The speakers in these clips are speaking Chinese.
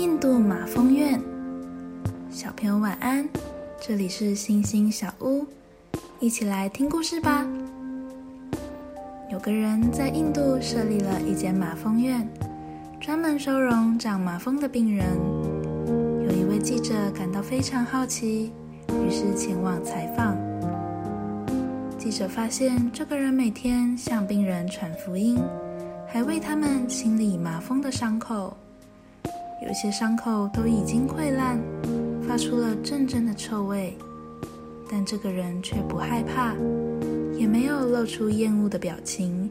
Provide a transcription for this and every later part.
印度马蜂院，小朋友晚安。这里是星星小屋，一起来听故事吧。有个人在印度设立了一间马蜂院，专门收容长马蜂的病人。有一位记者感到非常好奇，于是前往采访。记者发现，这个人每天向病人传福音，还为他们清理麻风的伤口。有些伤口都已经溃烂，发出了阵阵的臭味，但这个人却不害怕，也没有露出厌恶的表情。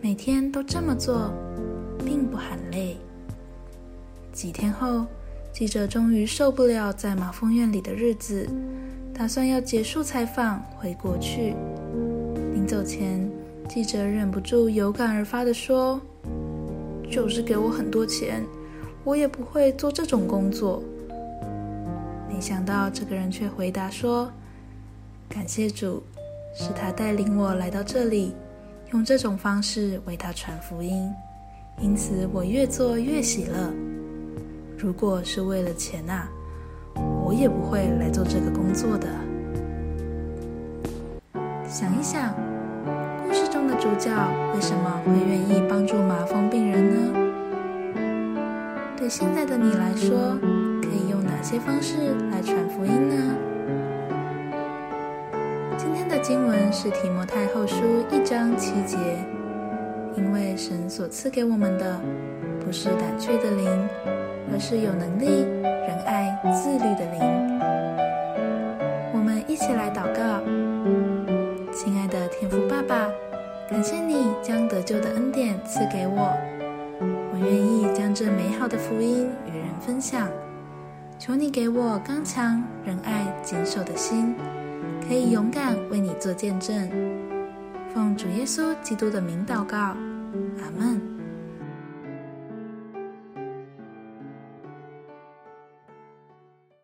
每天都这么做，并不喊累。几天后，记者终于受不了在马蜂院里的日子，打算要结束采访，回国去。临走前，记者忍不住有感而发的说：“就是给我很多钱。”我也不会做这种工作。没想到这个人却回答说：“感谢主，是他带领我来到这里，用这种方式为他传福音，因此我越做越喜乐。如果是为了钱啊，我也不会来做这个工作的。”想一想，故事中的主角为什么会愿意帮助麻风病人呢？对现在的你来说，可以用哪些方式来传福音呢？今天的经文是提摩太后书一章七节，因为神所赐给我们的不是胆怯的灵，而是有能力、仁爱、自律的灵。我们一起来祷告，亲爱的天父爸爸，感谢你将得救的恩典赐给我。愿意将这美好的福音与人分享，求你给我刚强、仁爱、谨守的心，可以勇敢为你做见证。奉主耶稣基督的名祷告，阿门。